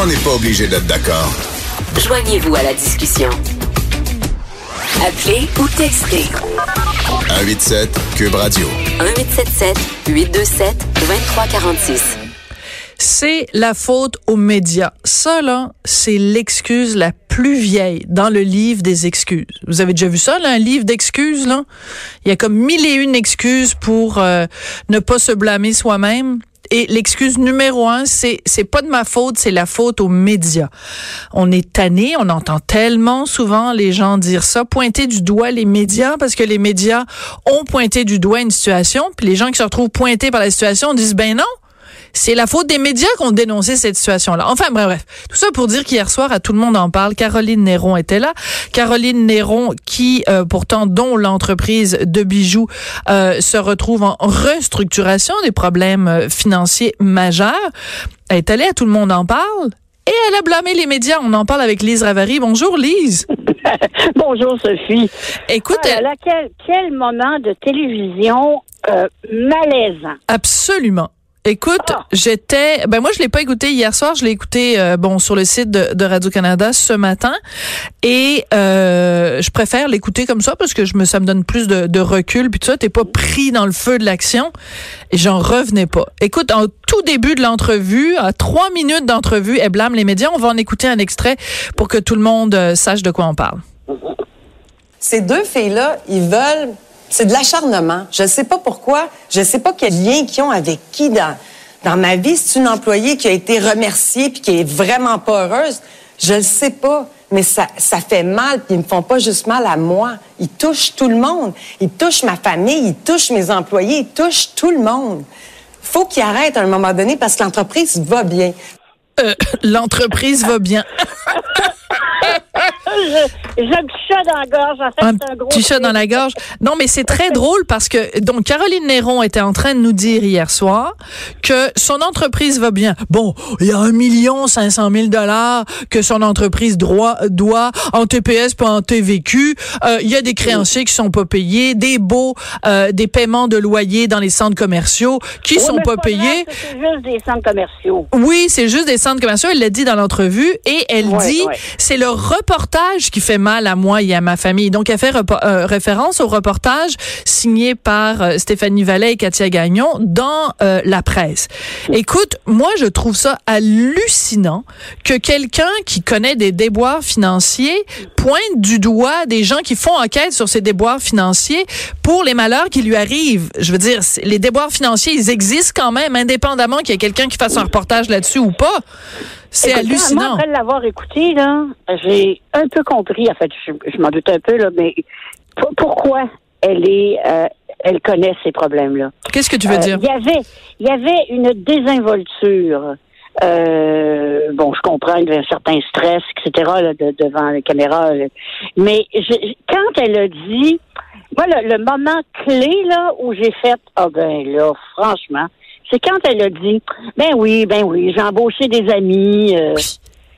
On n'est pas obligé d'être d'accord. Joignez-vous à la discussion. Appelez ou textez. 187 Cube Radio. 1877 827 2346. C'est la faute aux médias. Ça, là, c'est l'excuse la plus vieille dans le livre des excuses. Vous avez déjà vu ça, là, un livre d'excuses, là? Il y a comme mille et une excuses pour euh, ne pas se blâmer soi-même. Et l'excuse numéro un, c'est c'est pas de ma faute, c'est la faute aux médias. On est tanné, on entend tellement souvent les gens dire ça, pointer du doigt les médias parce que les médias ont pointé du doigt une situation, puis les gens qui se retrouvent pointés par la situation disent ben non, c'est la faute des médias qui ont dénoncé cette situation-là. Enfin, bref, bref. Tout ça pour dire qu'hier soir, à tout le monde en parle, Caroline Néron était là. Caroline Néron, qui, euh, pourtant, dont l'entreprise de bijoux euh, se retrouve en restructuration des problèmes euh, financiers majeurs, elle est allée à tout le monde en parle. Et elle a blâmé les médias. On en parle avec Lise Ravary. Bonjour, Lise. Bonjour, Sophie. Écoute, Ah là, quel, quel moment de télévision euh, malaisant. Absolument. Écoute, Ah. j'étais, ben moi je l'ai pas écouté hier soir, je l'ai écouté euh, bon sur le site de, de Radio Canada ce matin et euh, je préfère l'écouter comme ça parce que je me ça me donne plus de, de recul puis tout ça, t'es pas pris dans le feu de l'action et j'en revenais pas. Écoute, en tout début de l'entrevue, à trois minutes d'entrevue, elle blâme les médias. On va en écouter un extrait pour que tout le monde euh, sache de quoi on parle. Ces deux filles-là, ils veulent. C'est de l'acharnement. Je ne sais pas pourquoi. Je ne sais pas quel lien qu'ils ont avec qui dans, dans ma vie. C'est une employée qui a été remerciée puis qui est vraiment pas heureuse. Je ne sais pas. Mais ça, ça fait mal, puis ils me font pas juste mal à moi. Ils touchent tout le monde. Ils touchent ma famille, ils touchent mes employés, ils touchent tout le monde. Faut qu'ils arrêtent à un moment donné parce que l'entreprise va bien. Euh, L'entreprise va bien. J'ai un petit chat dans la gorge. En fait, un un gros petit chat dans la gorge. Non, mais c'est très drôle parce que donc Caroline Néron était en train de nous dire hier soir que son entreprise va bien. Bon, il y a un million cinq cent mille dollars que son entreprise droit, doit en TPS pas en TVQ. Euh, Il y a des créanciers qui sont pas payés, des baux, euh, des paiements de loyer dans les centres commerciaux qui Oui, sont pas payés. C'est juste des centres commerciaux. Oui, c'est juste des centres commerciaux. Elle l'a dit dans l'entrevue et elle Ouais, dit ouais. c'est le reportage qui fait mal à moi et à ma famille. Donc elle fait euh, référence au reportage signé par euh, Stéphanie Vallet et Katia Gagnon dans euh, la presse. Écoute, moi je trouve ça hallucinant que quelqu'un qui connaît des déboires financiers pointe du doigt des gens qui font enquête sur ces déboires financiers pour les malheurs qui lui arrivent. Je veux dire, les déboires financiers, ils existent quand même, indépendamment qu'il y ait quelqu'un qui fasse un reportage là-dessus ou pas. C'est Écoute, Moi, hallucinant. après l'avoir écouté, là, j'ai un peu compris. En fait, je, je m'en doute un peu, là, mais pour- pourquoi elle est, euh, elle connaît ces problèmes-là? Qu'est-ce que tu veux Euh, dire? Il y avait, il y avait une désinvolture. Euh, bon, je comprends, il y avait un certain stress, etc. là, de- devant les caméras. là. Mais je- quand elle a dit, moi, le, le moment clé là où j'ai fait, ah ben là, franchement, c'est quand elle a dit, ben oui, ben oui, j'ai embauché des amis. euh,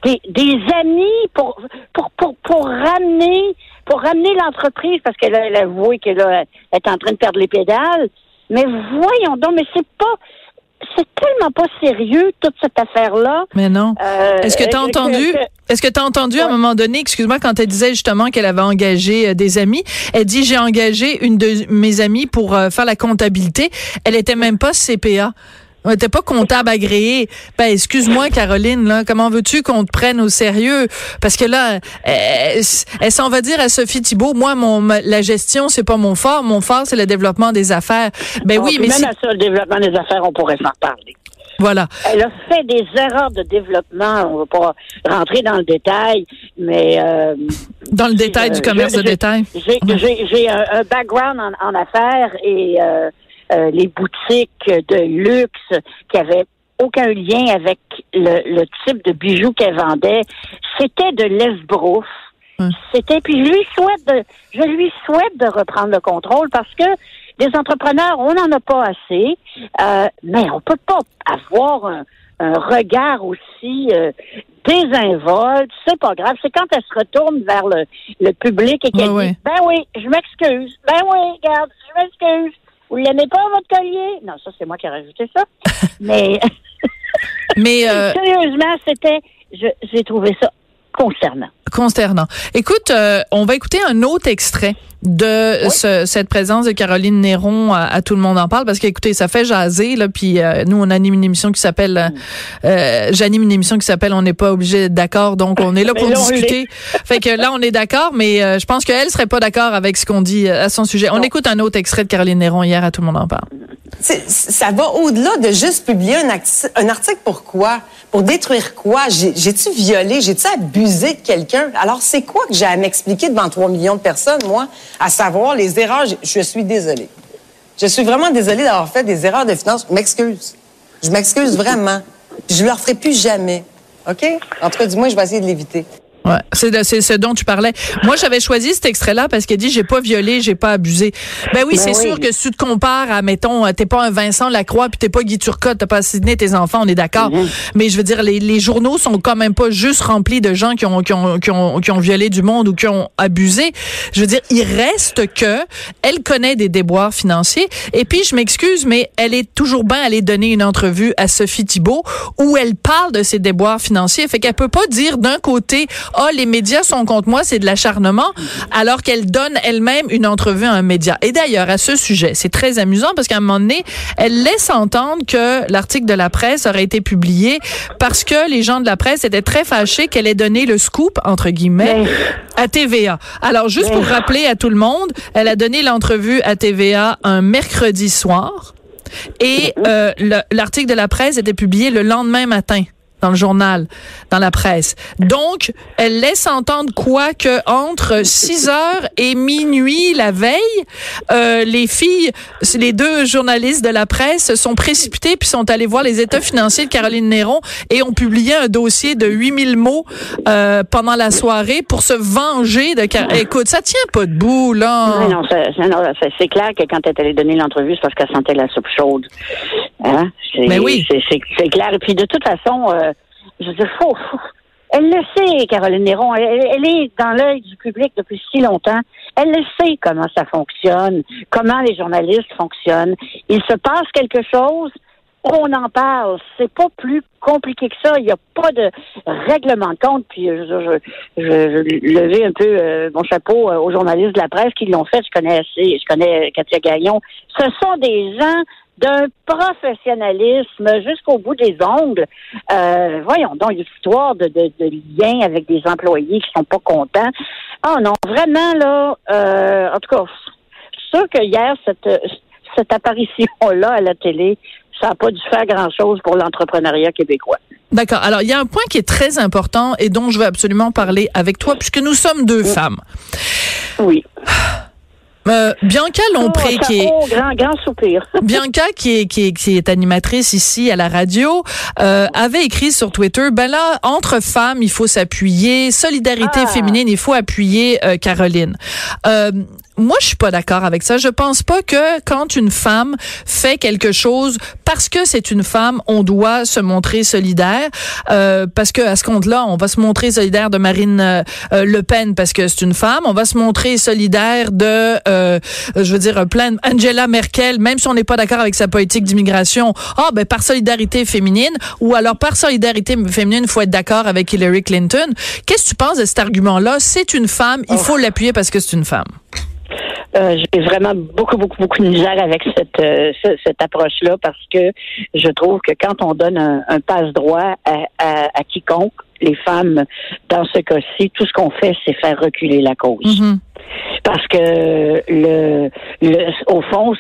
des, des amis pour, pour, pour, pour ramener pour ramener l'entreprise parce qu'elle a, elle a avoué qu'elle est en train de perdre les pédales. Mais voyons donc, mais c'est pas c'est tellement pas sérieux toute cette affaire-là. Mais non. Euh, Est-ce que tu as que- entendu? Est-ce que tu as entendu à un moment donné, excuse-moi, quand elle disait justement qu'elle avait engagé euh, des amis, elle dit j'ai engagé une de mes amies pour euh, faire la comptabilité. Elle était même pas CPA. Était pas comptable agréée. Ben, excuse-moi, Caroline, là, comment veux-tu qu'on te prenne au sérieux? Parce que là, elle, elle s'en va dire à Sophie Thibault, moi, mon, ma- la gestion, c'est pas mon fort. Mon fort, c'est le développement des affaires. Ben Ah, oui, mais même si, à ça, le développement des affaires, on pourrait s'en reparler. voilà. Elle a fait des erreurs de développement. On va pas rentrer dans le détail, mais euh, Dans le détail euh, du commerce je- de détail. J'ai j'ai- j'ai un, un background en, en affaires et euh, euh, les boutiques de luxe qui avaient aucun lien avec le, le type de bijoux qu'elle vendait, c'était de l'esbrouf. Hum. C'était puis je lui souhaite de je lui souhaite de reprendre le contrôle parce que des entrepreneurs, on n'en a pas assez, euh, mais on peut pas avoir un, un regard aussi euh, désinvolte. C'est pas grave. C'est quand elle se retourne vers le, le public et qu'elle Ouais, dit ouais. Ben oui, je m'excuse. Ben oui, regarde, je m'excuse. Vous l'aimez pas, votre collier? Non, ça, c'est moi qui ai rajouté ça. Mais Mais euh, sérieusement, c'était j'ai trouvé ça concernant. Consternant. Écoute, euh, on va écouter un autre extrait de ce- cette présence de Caroline Néron à, à Tout le monde en parle parce qu'écoutez, ça fait jaser là puis euh, nous on anime une émission qui s'appelle euh, euh, j'anime une émission qui s'appelle on n'est pas obligé d'être d'accord donc on est là pour là, discuter. Fait que là on est d'accord mais euh, je pense qu'elle serait pas d'accord avec ce qu'on dit euh, à son sujet. On écoute un autre extrait de Caroline Néron hier à Tout le monde en parle. Ça va au-delà de juste publier un, un article. Pourquoi? Pour détruire quoi? J'ai- J'ai-tu violé? J'ai-tu abusé de quelqu'un? Alors, c'est quoi que j'ai à m'expliquer devant 3 millions de personnes, moi? À savoir les erreurs. Je- suis désolée. Je suis vraiment désolée d'avoir fait des erreurs de finance. Je m'excuse. Je m'excuse vraiment. Je le referai plus jamais. OK? En tout cas, du moins, je vais essayer de l'éviter. Ouais, c'est ce dont tu parlais. Moi, j'avais choisi cet extrait-là parce qu'elle dit j'ai pas violé, j'ai pas abusé. Ben oui, Ben c'est oui. sûr que si tu te compares à mettons euh, t'es pas un Vincent Lacroix puis t'es pas Guy Turcotte, t'as pas assassiné tes enfants, on est d'accord. Mhm. Mais je veux dire les, les journaux sont quand même pas juste remplis de gens qui ont qui ont qui ont qui ont violé du monde ou qui ont abusé. Je veux dire, il reste que elle connaît des déboires financiers et puis je m'excuse mais elle est toujours bien allée donner une entrevue à Sophie Thibault où elle parle de ses déboires financiers. Fait qu'elle peut pas dire d'un côté, ah, les médias sont contre moi, c'est de l'acharnement, alors qu'elle donne elle-même une entrevue à un média. Et d'ailleurs, à ce sujet, c'est très amusant parce qu'à un moment donné, elle laisse entendre que l'article de la presse aurait été publié parce que les gens de la presse étaient très fâchés qu'elle ait donné le scoop, entre guillemets, à TVA. Alors, juste pour rappeler à tout le monde, elle a donné l'entrevue à TVA un mercredi soir. Et euh, le- l'article de la presse était publié le lendemain matin dans le journal, dans la presse. Donc, elle laisse entendre quoi que entre 6 heures et minuit la veille, euh, les filles, les deux journalistes de la presse se sont précipités puis sont allés voir les états financiers de Caroline Néron et ont publié un dossier de 8000 mots euh, pendant la soirée pour se venger de Car- Écoute, ça tient pas debout là. Non, non, c'est- clair que quand elle est allée donner l'entrevue, c'est parce qu'elle sentait la soupe chaude. Hein? C'est, Ben oui. C'est clair. Et puis, de toute façon, euh, je veux dire, faut, elle le sait, Caroline Néron. Elle, est dans l'œil du public depuis si longtemps. Elle le sait comment ça fonctionne, comment les journalistes fonctionnent. Il se passe quelque chose, on en parle. C'est pas plus compliqué que ça. Il n'y a pas de règlement de compte. Puis euh, je, je, je, levais un peu euh, mon chapeau euh, aux journalistes de la presse qui l'ont fait. Je connais assez, je connais Katia Gaillon. Ce sont des gens d'un professionnalisme jusqu'au bout des ongles. Euh, voyons donc, une histoire de, de, de lien avec des employés qui sont pas contents. Oh non, vraiment là, euh, en tout cas, je suis sûre que hier, cette, cette apparition-là à la télé, ça n'a pas dû faire grand-chose pour l'entrepreneuriat québécois. D'accord. Alors, il y a un point qui est très important et dont je veux absolument parler avec toi, puisque nous sommes deux femmes. Oui. Euh, Bianca Lompré, Oh, ça- qui est oh, grand, grand soupir. Bianca, qui est, qui est, qui est animatrice ici à la radio, euh, avait écrit sur Twitter, ben là, entre femmes, il faut s'appuyer, solidarité Ah. féminine, il faut appuyer euh, Caroline. Moi, je suis pas d'accord avec ça. Je pense pas que quand une femme fait quelque chose parce que c'est une femme, on doit se montrer solidaire. Euh, parce que à ce compte-là, on va se montrer solidaire de Marine euh, euh, Le Pen parce que c'est une femme. On va se montrer solidaire de, euh, je veux dire, plein Angela Merkel, même si on n'est pas d'accord avec sa politique d'immigration. Ah, ben par solidarité féminine, ou alors par solidarité féminine, faut être d'accord avec Hillary Clinton. Qu'est-ce que tu penses de cet argument-là? C'est une femme, il faut l'appuyer parce que c'est une femme. Euh, j'ai vraiment beaucoup, beaucoup, beaucoup de misère avec cette, euh, ce- cette approche-là parce que je trouve que quand on donne un, un passe-droit à, à, à quiconque, les femmes, dans ce cas-ci, tout ce qu'on fait, c'est faire reculer la cause. Mhm. Parce que le, le au fond,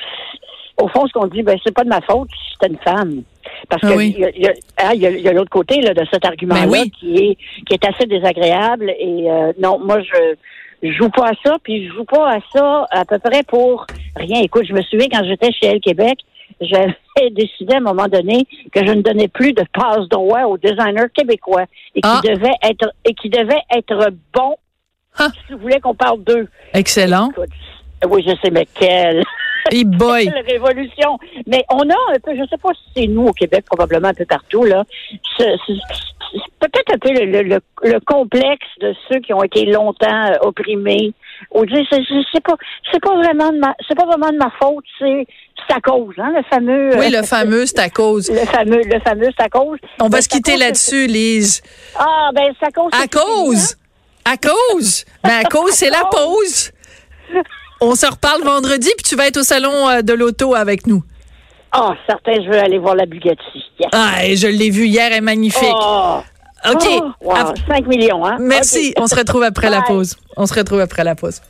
au fond, ce qu'on dit, ben c'est pas de ma faute si c'est une femme. Parce Ah que oui. il y a- y a, hein, y a- il y a l'autre côté là, de cet argument-là Ben oui. qui est qui est assez désagréable. Et euh, non, moi je je joue pas à ça, puis je joue pas à ça à peu près pour rien. Écoute, je me souviens quand j'étais chez Elle Québec, j'avais décidé à un moment donné que je ne donnais plus de passe droit aux designers québécois et qui Ah. devaient être et qui devaient être bons Ah. si vous voulez qu'on parle d'eux. Excellent. Écoute, oui, je sais, mais quelle, Et boy. quelle révolution. Mais on a un peu, je sais pas si c'est nous au Québec, probablement un peu partout, là, peut-être un peu le, le, le, le complexe de ceux qui ont été longtemps euh, opprimés. Ou dire, c'est, pas, c'est pas vraiment de ma, c'est pas vraiment de ma faute, c'est, à cause, hein, le fameux. Oui, euh, le fameux, c'est à cause. le fameux, le fameux, c'est à cause. On va Ben, se quitter là-dessus, Lise. Ah, ben, c'est à cause. À c'est cause. À cause. Ben, à cause, c'est la pause. On se reparle vendredi, puis tu vas être au salon euh, de l'auto avec nous. Ah, certain, je veux aller voir la Bugatti. Yes. Ah, et je l'ai vu hier, elle est magnifique. Oh, OK. oh, wow, Ap- 5 millions, hein? Merci. On se retrouve après la pause. On se retrouve après la pause.